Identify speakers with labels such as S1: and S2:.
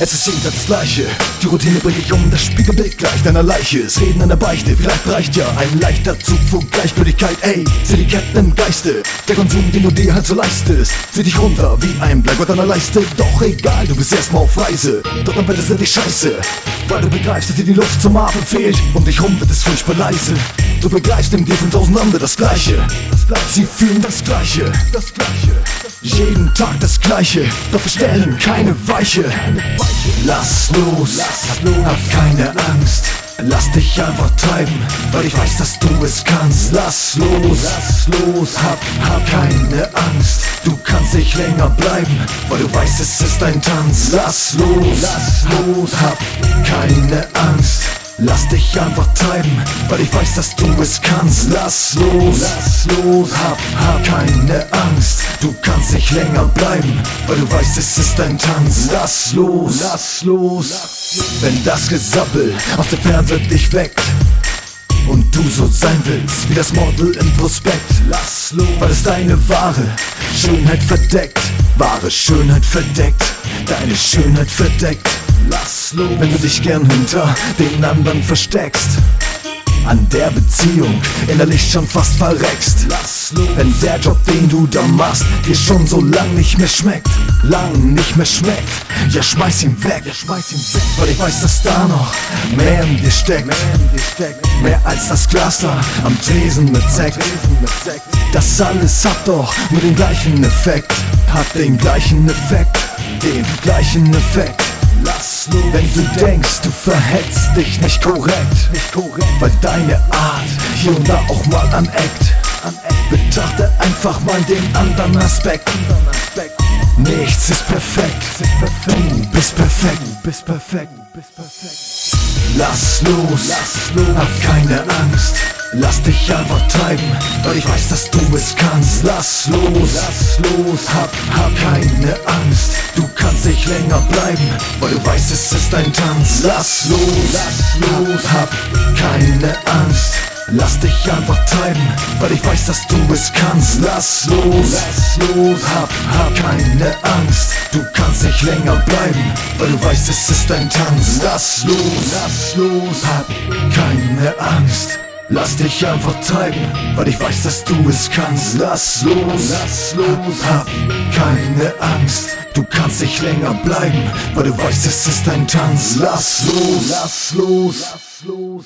S1: Es ist jeden Tag das Gleiche, die Routine bringe ich um, das Spiegelbild gleich deiner Leiche. Es Reden an der Beichte, vielleicht reicht ja ein leichter Zug vor Gleichgültigkeit. Ey, sieh die Ketten im Geiste, der Konsum, den du dir halt so leistest. Zieh dich runter wie ein Bleigott an der Leiste. Doch egal, du bist erstmal auf Reise, doch dann wird es dir Scheiße. Weil du begreifst, dass dir die Luft zum Atmen fehlt, um dich rum wird es furchtbar leise. Du begreifst im dir von tausend andere das Gleiche. Sie fühlen das Gleiche, das Gleiche. Jeden Tag das Gleiche, doch wir stellen keine Weiche. Lass los, hab keine Angst. Lass dich einfach treiben, weil ich weiß, dass du es kannst. Lass los, lass los, hab, hab keine Angst. Du kannst nicht länger bleiben, weil du weißt, es ist ein Tanz. Lass los, lass los, hab keine Angst. Lass dich einfach treiben, weil ich weiß, dass du es kannst. Lass los, lass los, hab, hab keine Angst. Du kannst nicht länger bleiben, weil du weißt, es ist ein Tanz. Lass los, lass los. Wenn das Gesabbel aus der Ferne dich weckt und du so sein willst wie das Model im Prospekt. Lass los, weil es deine wahre Schönheit verdeckt. Wahre Schönheit verdeckt, deine Schönheit verdeckt. Lass los, wenn du dich gern hinter den anderen versteckst. An der Beziehung innerlich schon fast verreckst. Lass los, wenn der Job, den du da machst, dir schon so lang nicht mehr schmeckt. Lang nicht mehr schmeckt. Ja, schmeiß ihn weg, ja, schmeiß ihn weg. Weil ich weiß, dass da noch mehr in dir steckt. Mehr als das Glas am Tresen mit Sekt. Das alles hat doch nur den gleichen Effekt. Hat den gleichen Effekt. Den gleichen Effekt. Lass los, wenn du denkst, du verhältst dich nicht korrekt, nicht korrekt, weil deine Art hier und da auch mal aneckt. Betrachte einfach mal den anderen Aspekt. Nichts ist perfekt, du bist perfekt, bist perfekt, bist perfekt. Lass los, hab keine Angst. Lass dich einfach treiben, weil ich weiß, dass du es kannst. Lass los, lass los, hab, hab keine Angst. Du kannst nicht länger bleiben, weil du weißt, es ist ein Tanz. Lass los, lass los, hab keine Angst. Lass dich einfach treiben, weil ich weiß, dass du es kannst. Lass los, lass los, hab, hab keine Angst. Du kannst nicht länger bleiben, weil du weißt, es ist ein Tanz. Lass los, lass los, hab keine Angst. Lass dich einfach treiben, weil ich weiß, dass du es kannst. Lass los, lass los, hab keine Angst. Du kannst nicht länger bleiben, weil du weißt, es ist ein Tanz. Lass los, lass los, lass los.